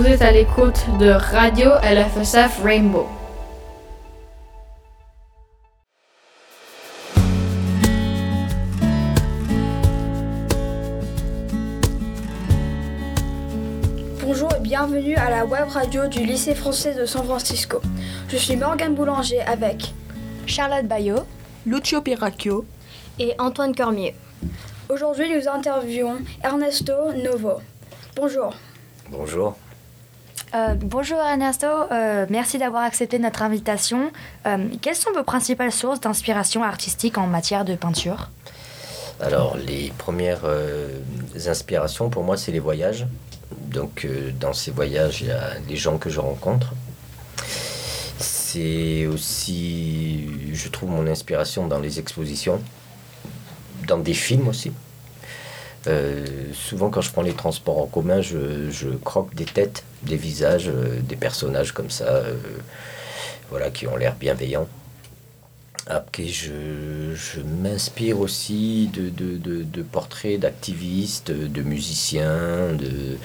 Vous êtes à l'écoute de Radio LFSF Rainbow. Bonjour et bienvenue à la web radio du lycée français de San Francisco. Je suis Morgane Boulanger avec Charlotte Bayot, Lucio Piracchio et Antoine Cormier. Aujourd'hui, nous interviewons Ernesto Novo. Bonjour. Bonjour. Euh, bonjour Ernesto, euh, merci d'avoir accepté notre invitation. Euh, quelles sont vos principales sources d'inspiration artistique en matière de peinture? Alors, les premières inspirations pour moi, c'est les voyages. Donc, dans ces voyages, il y a les gens que je rencontre. C'est aussi, je trouve mon inspiration dans les expositions, dans des films aussi. Euh, souvent, quand je prends les transports en commun, je, je croque des têtes, des visages, euh, des personnages comme ça, euh, voilà, qui ont l'air bienveillants. Après, je, je m'inspire aussi de, de, de- portraits d'activistes, de musiciens, de-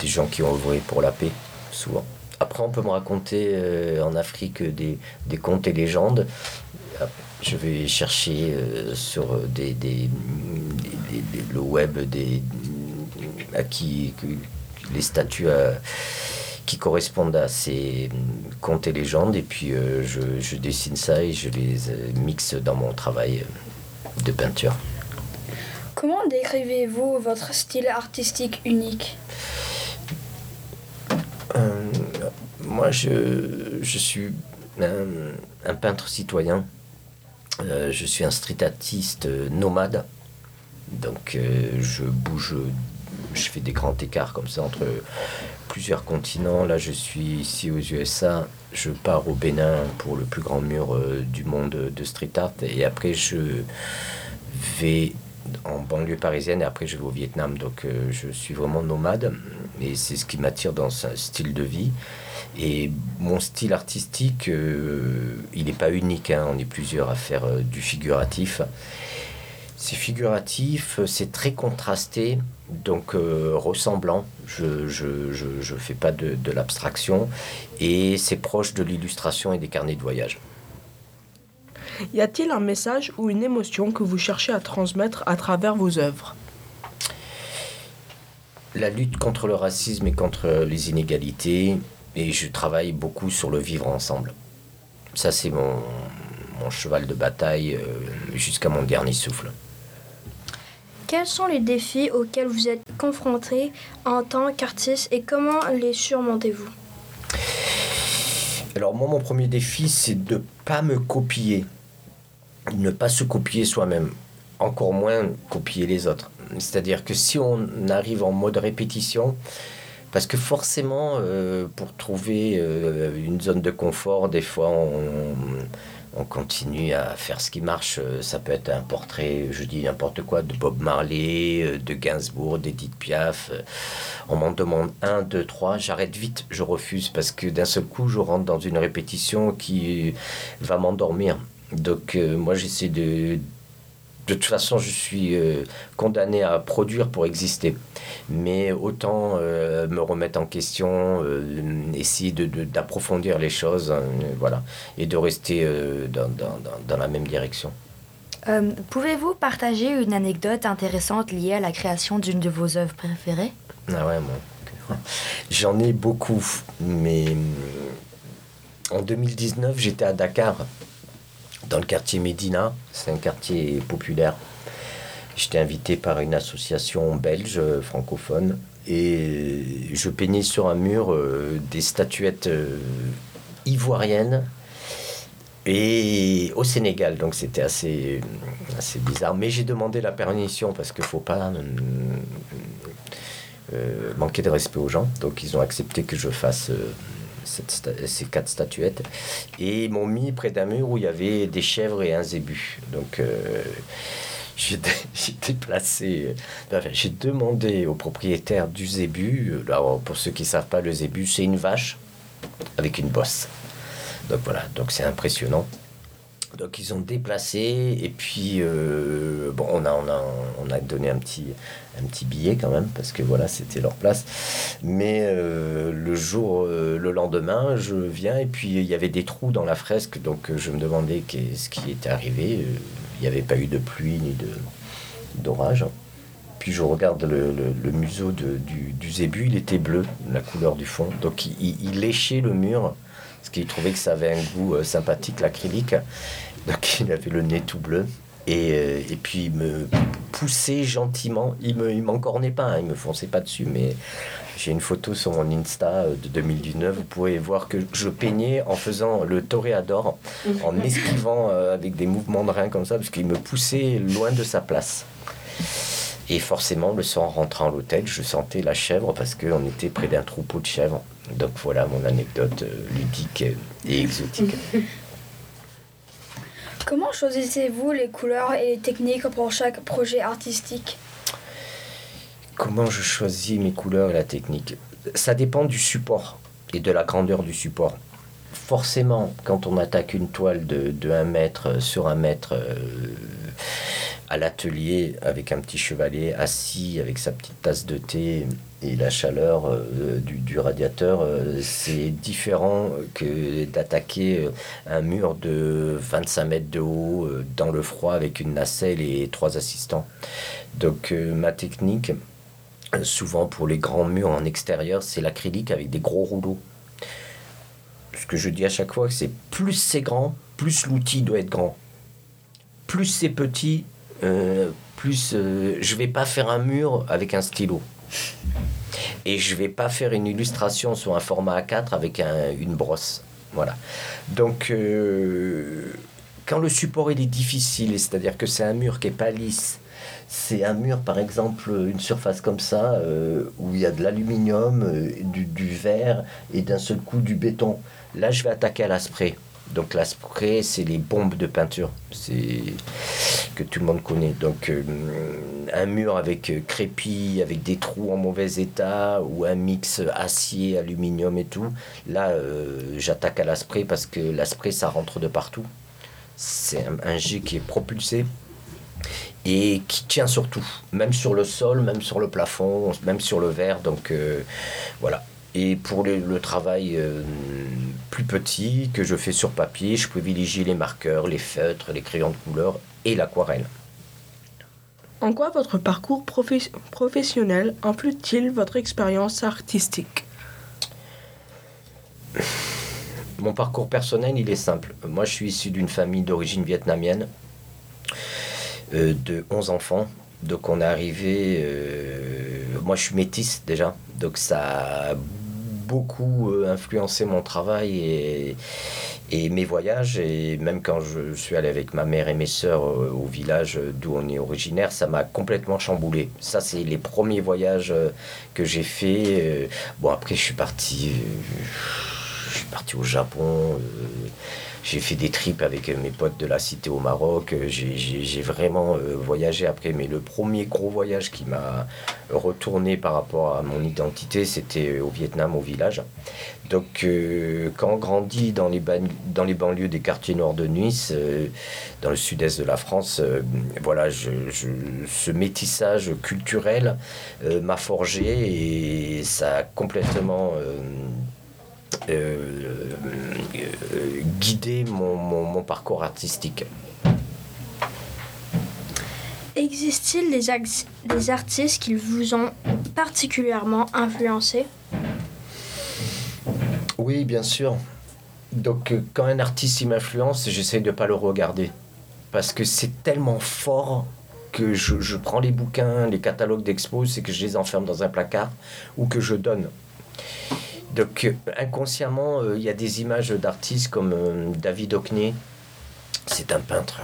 des gens qui ont œuvré pour la paix, souvent. Après, on peut me raconter euh, en Afrique des, des contes et légendes. Je vais chercher euh, sur des, des- des- le web des, qui, les statuts à- qui correspondent à ces contes et légendes. Et puis, euh, je, je dessine ça et je les euh, mixe dans mon travail euh, de peinture. Comment décrivez-vous votre style artistique unique Euh, moi, je, je suis un, peintre citoyen. Euh, je suis un street artiste nomade. Donc, euh, je bouge, je fais des grands écarts comme ça entre plusieurs continents. Là, je suis ici aux USA. Je pars au Bénin pour le plus grand mur euh, du monde de street art. Et après, je vais en banlieue parisienne et après je vais au Vietnam. Donc euh, je suis vraiment nomade et c'est ce qui m'attire dans ce style de vie. Et mon style artistique, euh, il n'est pas unique, hein. on est plusieurs à faire euh, du figuratif. C'est figuratif, c'est très contrasté, donc ressemblant. Je ne je, je, je fais pas de, de l'abstraction et c'est proche de l'illustration et des carnets de voyage. Y a-t-il un message ou une émotion que vous cherchez à transmettre à travers vos œuvres? La lutte contre le racisme et contre les inégalités, et je travaille beaucoup sur le vivre ensemble. Ça, c'est mon, mon cheval de bataille euh, jusqu'à mon dernier souffle. Quels sont les défis auxquels vous êtes confrontés en tant qu'artiste et comment les surmontez-vous? Alors moi, mon premier défi, c'est de ne pas me copier, ne pas se copier soi-même, encore moins copier les autres. C'est-à-dire que si on arrive en mode répétition, parce que forcément, euh, pour trouver euh, une zone de confort, des fois, on, on continue à faire ce qui marche. Euh, Ça peut être un portrait, je dis n'importe quoi, de Bob Marley, de Gainsbourg, d'Edith Piaf. On m'en demande un, deux, trois, j'arrête vite, je refuse parce que d'un seul coup, je rentre dans une répétition qui va m'endormir. Donc, euh, moi, j'essaie de. De toute façon, je suis euh, condamné à produire pour exister. Mais autant euh, me remettre en question, essayer de- de- d'approfondir les choses, hein, voilà, et de rester dans, dans- dans- la même direction. Euh, Pouvez-vous partager une anecdote intéressante liée à la création d'une de vos œuvres préférées? Ah ouais, moi. J'en ai beaucoup, mais en 2019, j'étais à Dakar, dans le quartier Médina, c'est un quartier populaire. J'étais invité par une association belge euh, francophone et je peignais sur un mur euh, des statuettes euh, ivoiriennes et au Sénégal, donc c'était assez, assez bizarre. Mais j'ai demandé la permission parce qu'il ne faut pas manquer de respect aux gens. Donc ils ont accepté que je fasse cette ces quatre statuettes. Et ils m'ont mis près d'un mur où il y avait des chèvres et un zébu. Donc euh, j'ai déplacé, euh, enfin, j'ai demandé au propriétaire du zébu, euh, alors pour ceux qui ne savent pas, le zébu c'est une vache avec une bosse. Donc voilà, donc c'est impressionnant. Donc ils ont déplacé et puis bon, on a, on, a, on a donné un petit, un petit billet quand même, parce que voilà, c'était leur place. Mais euh, le jour, euh, le lendemain, je viens et puis il y avait des trous dans la fresque, donc euh, je me demandais ce qui était arrivé. Il n'y avait pas eu de pluie ni de d'orage. Puis je regarde le, le- museau de- du, zébu, il était bleu, la couleur du fond. Donc il, il- léchait le mur, parce qu'il trouvait que ça avait un goût sympathique, l'acrylique. Donc il avait le nez tout bleu. Et, euh, et puis il me poussait gentiment. Il me, il m'encornait pas, hein, il me fonçait pas dessus, mais j'ai une photo sur mon Insta euh, de 2019. Vous pouvez voir que je peignais en faisant le toréador, en esquivant euh, avec des mouvements de reins comme ça, parce qu'il me poussait loin de sa place. Et forcément, le soir en rentrant à l'hôtel, je sentais la chèvre parce qu'on était près d'un troupeau de chèvres. Donc voilà mon anecdote ludique et exotique. Comment choisissez-vous les couleurs et les techniques pour chaque projet artistique? Comment je choisis mes couleurs et la technique? Ça dépend du support et de la grandeur du support. Forcément, quand on attaque une toile de, de 1 mètre sur 1 mètre euh, à l'atelier avec un petit chevalet assis avec sa petite tasse de thé et la chaleur euh, du, du radiateur, euh, c'est différent que d'attaquer euh, un mur de 25 mètres de haut dans le froid avec une nacelle et trois assistants. Donc ma technique, souvent pour les grands murs en extérieur, c'est l'acrylique avec des gros rouleaux. Ce que je dis à chaque fois, c'est plus c'est grand, plus l'outil doit être grand. Plus c'est petit, plus euh, je vais pas faire un mur avec un stylo. Et je vais pas faire une illustration sur un format A4 avec un- une brosse. Voilà. Donc, euh, quand le support il est difficile, c'est-à-dire que c'est un mur qui est pas lisse, c'est un mur, par exemple, une surface comme ça, euh, où il y a de l'aluminium, euh, du, verre et d'un seul coup du béton. Là, je vais attaquer à l'aspray. Donc l'aspray, c'est les bombes de peinture, c'est que tout le monde connaît. Donc euh, un mur avec euh, crépi, avec des trous en mauvais état, ou un mix acier, aluminium et tout. Là, euh, j'attaque à l'aspray parce que l'aspray, ça rentre de partout. C'est un, un jet qui est propulsé et qui tient sur tout, même sur le sol, même sur le plafond, même sur le verre. Donc voilà. Et pour le, le travail euh, plus petit que je fais sur papier, je privilégie les marqueurs, les feutres, les crayons de couleur et l'aquarelle. En quoi votre parcours profe- professionnel influe-t-il votre expérience artistique? Mon parcours personnel, il est simple. Moi, je suis issu d'une famille d'origine vietnamienne euh, de 11 enfants. Donc, on est arrivé. euh, moi, je suis métisse déjà. Donc, ça a beaucoup euh, influencé mon travail et, et mes voyages. Et même quand je suis allé avec ma mère et mes sœurs euh, au village d'où on est originaire, ça m'a complètement chamboulé. Ça, c'est les premiers voyages euh, que j'ai fait. Bon, après, je suis parti. je suis parti au Japon, j'ai fait des trips avec euh, mes potes de la cité au Maroc, euh, j'ai- vraiment euh, voyagé après, mais le premier gros voyage qui m'a retourné par rapport à mon identité, c'était au Vietnam, au village. Donc quand on grandit dans les, dans les banlieues des quartiers nord de Nice, dans le sud-est de la France, voilà, je, je- ce métissage culturel m'a forgé et ça a complètement... euh, guider mon, mon- mon parcours artistique. Existe-t-il des, des artistes qui vous ont particulièrement influencé? Oui, bien sûr. Donc, euh, quand un artiste m'influence, j'essaie de ne pas le regarder. Parce que c'est tellement fort que je, je prends les bouquins, les catalogues d'expos, et que je les enferme dans un placard ou que je donne. Donc, euh, inconsciemment, euh, il y a des images d'artistes comme euh, David Hockney. C'est un peintre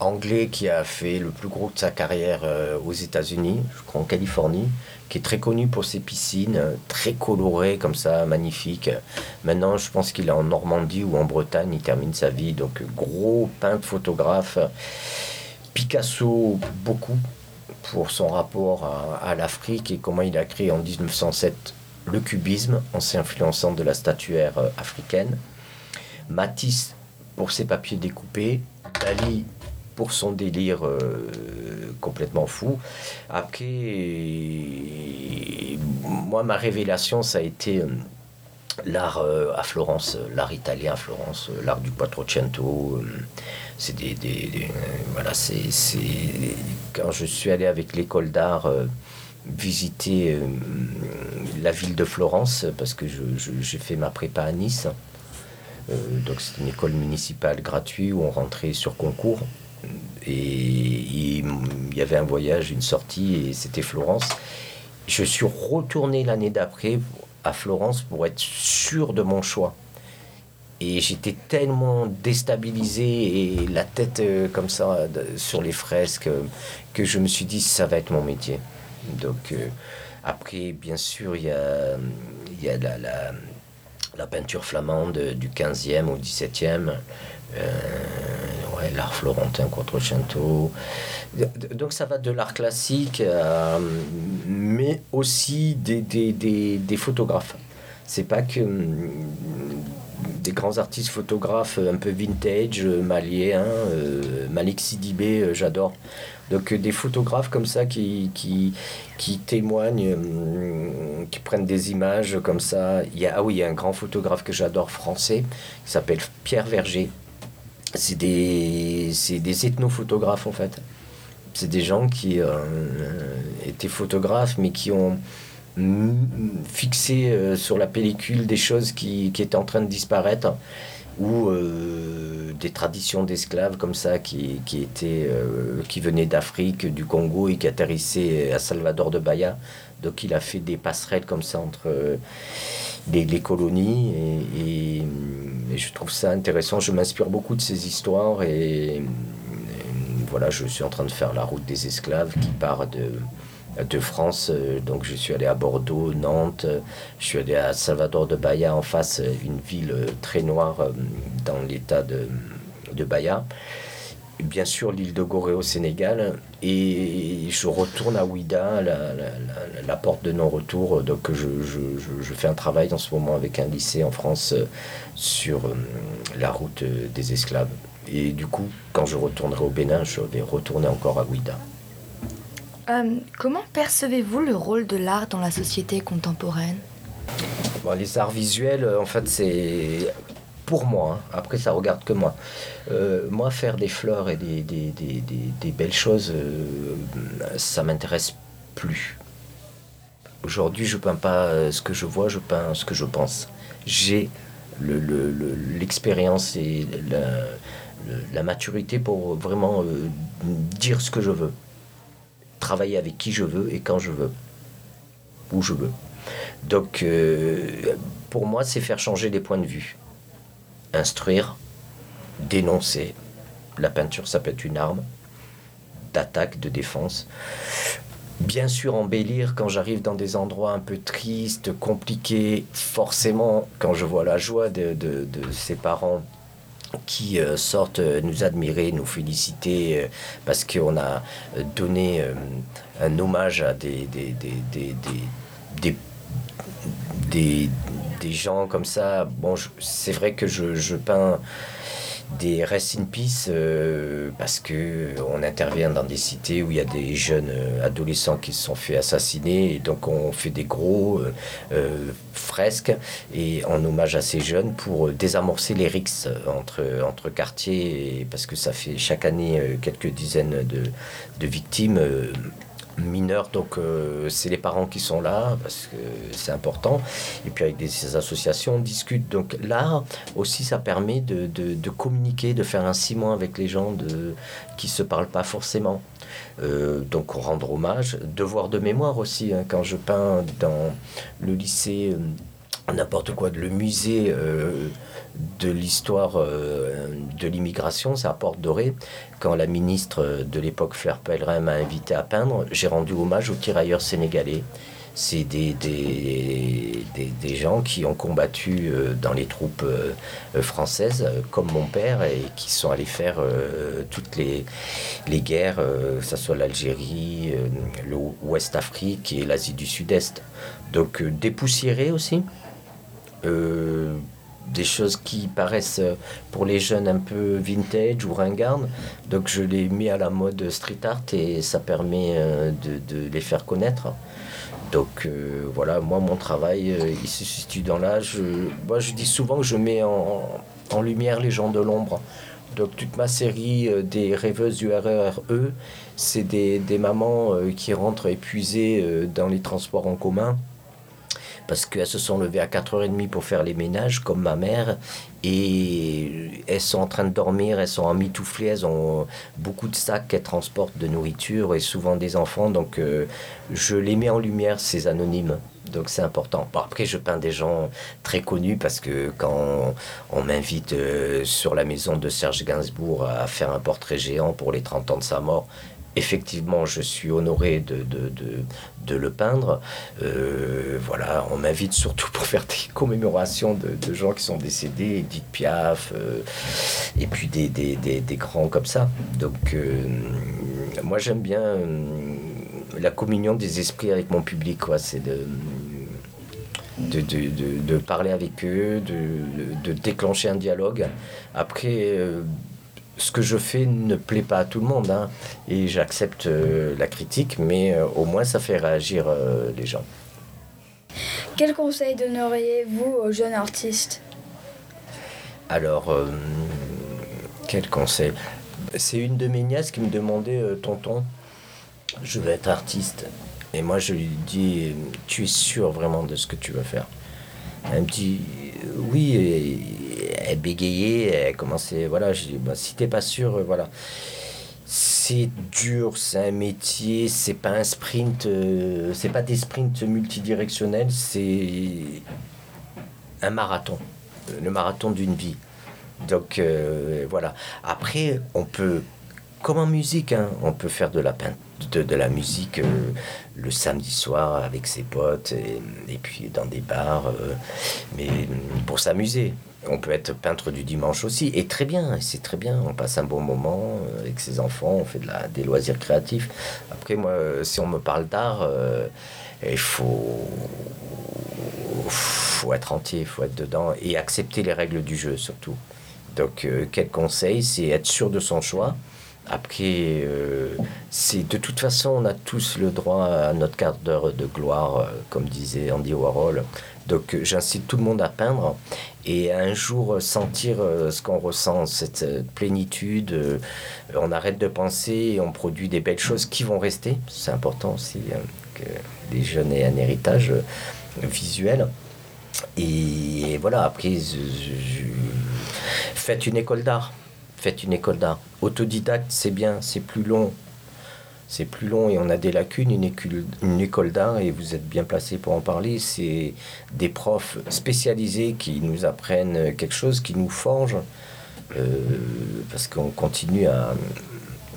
anglais qui a fait le plus gros de sa carrière aux États-Unis, je crois en Californie, qui est très connu pour ses piscines, très colorées comme ça, magnifiques. Maintenant, je pense qu'il est en Normandie ou en Bretagne, il termine sa vie. Donc, gros peintre, photographe. Picasso, beaucoup, pour son rapport à, à l'Afrique et comment il a créé en 1907 le cubisme en s'influençant de la statuaire euh, africaine. Matisse, pour ses papiers découpés. Dali, pour son délire complètement fou. Après, moi, ma révélation, ça a été l'art à Florence, l'art italien à Florence, l'art du Quattrocento. c'est des, voilà, c'est quand je suis allé avec l'école d'art visiter la ville de Florence parce que j'ai fait ma prépa à Nice. Euh, donc c'est une école municipale gratuite où on rentrait sur concours. Et il y avait un voyage, une sortie, et c'était Florence. Je suis retourné l'année d'après à Florence pour être sûr de mon choix. Et j'étais tellement déstabilisé et la tête euh, comme ça sur les fresques que je me suis dit ça va être mon métier. Donc euh, après, bien sûr, il y a, la, peinture flamande du 15e au 17e. Euh, ouais, l'art florentin, Quattrocento. Donc ça va de l'art classique, euh, mais aussi des, des, des, des photographes. C'est pas que hum, des grands artistes photographes un peu vintage, maliens, euh, Malik Sidibé, j'adore. Donc des photographes comme ça qui, qui, qui témoignent, hum, qui prennent des images comme ça. Il y a, ah oui, il y a un grand photographe que j'adore français qui s'appelle Pierre Verger. C'est des, des ethnophotographes en fait. C'est des gens qui euh, étaient photographes mais qui ont fixé euh, sur la pellicule des choses qui, qui étaient en train de disparaître ou euh, des traditions d'esclaves comme ça qui, qui, étaient, euh, qui venaient d'Afrique, du Congo et qui atterrissaient à Salvador de Bahia. Donc il a fait des passerelles comme ça entre euh, les, colonies et, je trouve ça intéressant. Je m'inspire beaucoup de ces histoires et, voilà, je suis en train de faire la route des esclaves qui part de de France. Euh, donc je suis allé à Bordeaux, Nantes, je suis allé à Salvador de Bahia en face, euh, une ville euh, très noire dans l'état de, de Bahia. Bien sûr, l'île de Gorée au Sénégal. Et je retourne à Ouida, la, la, la, porte de non-retour. Donc je, je, je, fais un travail en ce moment avec un lycée en France sur la route des esclaves. Et du coup, quand je retournerai au Bénin, je vais retourner encore à Ouida. Euh, comment percevez-vous le rôle de l'art dans la société contemporaine? Les arts visuels, euh, en fait, c'est pour moi. Hein. Après, ça regarde que moi. Euh, moi, faire des fleurs et des, des, des, des belles choses, euh, ça m'intéresse plus. Aujourd'hui, je peins pas ce que je vois, je peins ce que je pense. J'ai l'expérience le, le, et la, maturité pour vraiment dire ce que je veux travailler avec qui je veux et quand je veux, où je veux. Donc, euh, pour moi, c'est faire changer les points de vue. Instruire, dénoncer. La peinture, ça peut être une arme d'attaque, de défense. Bien sûr, embellir quand j'arrive dans des endroits un peu tristes, compliqués. Forcément, quand je vois la joie de, de, de ses parents qui euh, sortent euh, nous admirer, nous féliciter euh, parce qu'on a donné un hommage à des des, des, des, des, des, des gens comme ça. Bon, c'est vrai que je, je peins des rest in peace euh, parce que on intervient dans des cités où il y a des jeunes euh, adolescents qui se sont fait assassiner et donc on fait des gros euh, euh, fresques et en hommage à ces jeunes pour désamorcer les rixes entre, entre quartiers et, parce que ça fait chaque année euh, quelques dizaines de, de victimes euh, mineurs, donc euh, c'est les parents qui sont là parce que c'est important. Et puis avec des, ces associations, on discute. Donc l'art aussi, ça permet de, de, communiquer, de faire un ciment avec les gens de, qui se parlent pas forcément. Euh, donc rendre hommage, devoir de mémoire aussi. Hein, quand je peins dans le lycée. N'importe quoi, le musée euh, de l'histoire euh, de l'immigration, c'est à Porte Dorée. Quand la ministre de l'époque, Fleur Pellerin, m'a invité à peindre, j'ai rendu hommage aux tirailleurs sénégalais. C'est des, des, des, gens qui ont combattu euh, dans les troupes françaises, comme mon père, et qui sont allés faire toutes les, les guerres, que ce soit l'Algérie, euh, l'Ouest Afrique et l'Asie du Sud-Est. Donc dépoussiérer aussi. Euh, des choses qui paraissent euh, pour les jeunes un peu vintage ou ringardes. Donc je les mets à la mode street art et ça permet euh, de, de les faire connaître. Donc voilà, moi mon travail, il se situe dans l'âge. moi je dis souvent que je mets en, en lumière les gens de l'ombre. Donc toute ma série des rêveuses du RERE, c'est des, des mamans qui rentrent épuisées dans les transports en commun parce qu'elles se sont levées à 4h30 pour faire les ménages, comme ma mère, et elles sont en train de dormir, elles sont emmitouflées, elles ont beaucoup de sacs qu'elles transportent de nourriture, et souvent des enfants, donc euh, je les mets en lumière, ces anonymes. Donc c'est important. Après, je peins des gens très connus parce que quand on, on m'invite euh, sur la maison de Serge Gainsbourg à faire un portrait géant pour les 30 ans de sa mort, effectivement, je suis honoré de, de, de, de le peindre. Euh, voilà, on m'invite surtout pour faire des commémorations de, gens qui sont décédés, Edith Piaf, euh, et puis des, des, des, des grands comme ça. Donc, euh, moi, j'aime bien la communion des esprits avec mon public, quoi. C'est de. De, de, de, parler avec eux, de, déclencher un dialogue. Après, ce que je fais ne plaît pas à tout le monde, hein, et j'accepte euh, la critique, mais euh, au moins ça fait réagir euh, les gens. Quel conseil donneriez-vous aux jeunes artistes? Alors, quel conseil? C'est une de mes nièces qui me demandait, tonton, je veux être artiste. Et moi je lui dis, tu es sûr vraiment de ce que tu veux faire? Elle me dit, oui, et elle bégayait, elle voilà, je dis, bah, si t'es pas sûr, euh, voilà. C'est dur, c'est un métier, c'est pas un sprint, euh, c'est pas des sprints multidirectionnels, c'est un marathon, euh, le marathon d'une vie. Donc voilà. Après, on peut, comme en musique, hein, on peut faire de la, pein- de, la musique le samedi soir avec ses potes et, puis dans des bars, mais pour s'amuser. On peut être peintre du dimanche aussi, et très bien, c'est très bien. On passe un bon moment euh, avec ses enfants, on fait de la, des loisirs créatifs. Après, moi, euh, si on me parle d'art, euh, il faut, faut être entier, il faut être dedans et accepter les règles du jeu surtout. Donc, quel conseil C'est être sûr de son choix. Après, c'est de toute façon, on a tous le droit à notre quart d'heure de gloire, comme disait Andy Warhol. Donc, euh, j'incite tout le monde à peindre et un jour euh, sentir euh, ce qu'on ressent, cette plénitude. on arrête de penser on produit des belles choses qui vont rester. C'est important aussi euh, que les jeunes aient un héritage visuel. Et voilà, après, faites une école d'art. Faites une école d'art. Autodidacte, c'est bien, c'est plus long. C'est plus long et on a des lacunes. Une école, une école d'art, et vous êtes bien placé pour en parler, c'est des profs spécialisés qui nous apprennent quelque chose, qui nous forgent, euh, parce qu'on continue à,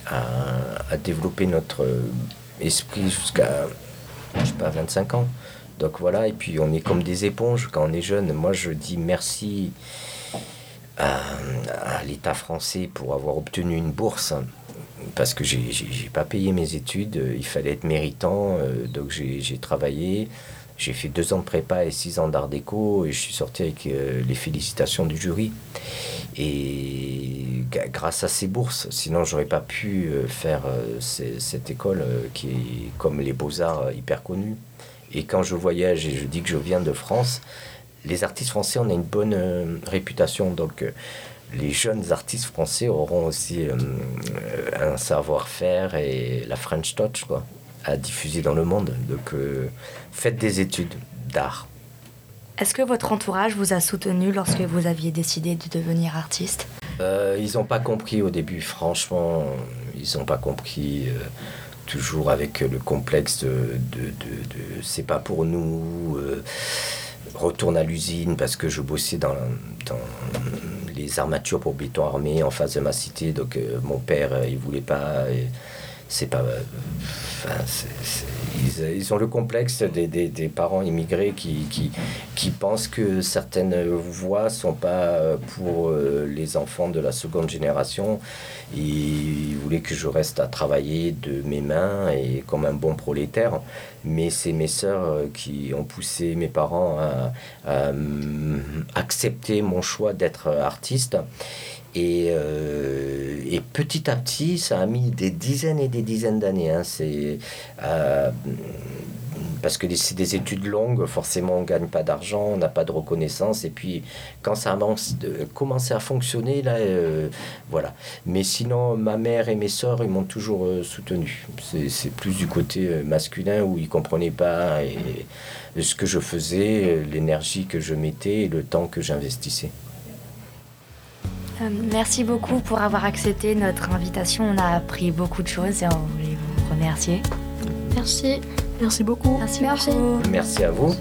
à, développer notre esprit jusqu'à, je sais pas, 25 ans. Donc voilà, et puis on est comme des éponges quand on est jeune. Moi, je dis merci à l'État français pour avoir obtenu une bourse parce que j'ai j'ai pas payé mes études, euh, il fallait être méritant, euh, donc j'ai travaillé. J'ai fait deux ans de prépa et six ans d'art déco et je suis sorti avec euh, les félicitations du jury. Et grâce à ces bourses, sinon j'aurais pas pu faire cette école qui est comme les beaux-arts hyper connue. Et quand je voyage et je dis que je viens de France, les artistes français, on a une bonne réputation. Donc, les jeunes artistes français auront aussi euh, euh, un savoir-faire et la French touch quoi, à diffuser dans le monde. Donc, euh, faites des études d'art. Est-ce que votre entourage vous a soutenu lorsque vous aviez décidé de devenir artiste? Euh, ils n'ont pas compris au début, franchement, ils n'ont pas compris. toujours avec le complexe de, de, de- de c'est pas pour nous. retourne à l'usine parce que je bossais dans, dans armatures pour béton armé en face de ma cité. Donc euh, mon père, euh, il voulait pas. C'est pas. ils, ils ont le complexe des, des, des parents immigrés qui, qui, qui pensent que certaines voies sont pas pour euh, les enfants de la seconde génération. Ils voulaient que je reste à travailler de mes mains et comme un bon prolétaire. mais c'est mes sœurs qui ont poussé mes parents à, accepter mon choix d'être artiste. Et, euh, et, petit à petit, ça a mis des dizaines et des dizaines d'années. Hein. C'est euh, parce que c'est des études longues, forcément on gagne pas d'argent, on n'a pas de reconnaissance. Et puis quand ça a commencé à fonctionner, là, euh, voilà. Mais sinon, ma mère et mes soeurs, ils m'ont toujours euh, soutenu. C'est plus du côté euh, masculin où ils comprenaient pas ce que je faisais, l'énergie que je mettais et le temps que j'investissais. Merci beaucoup pour avoir accepté notre invitation. On a appris beaucoup de choses et on voulait vous remercier. Merci. Merci beaucoup. Merci, Merci. Merci à vous.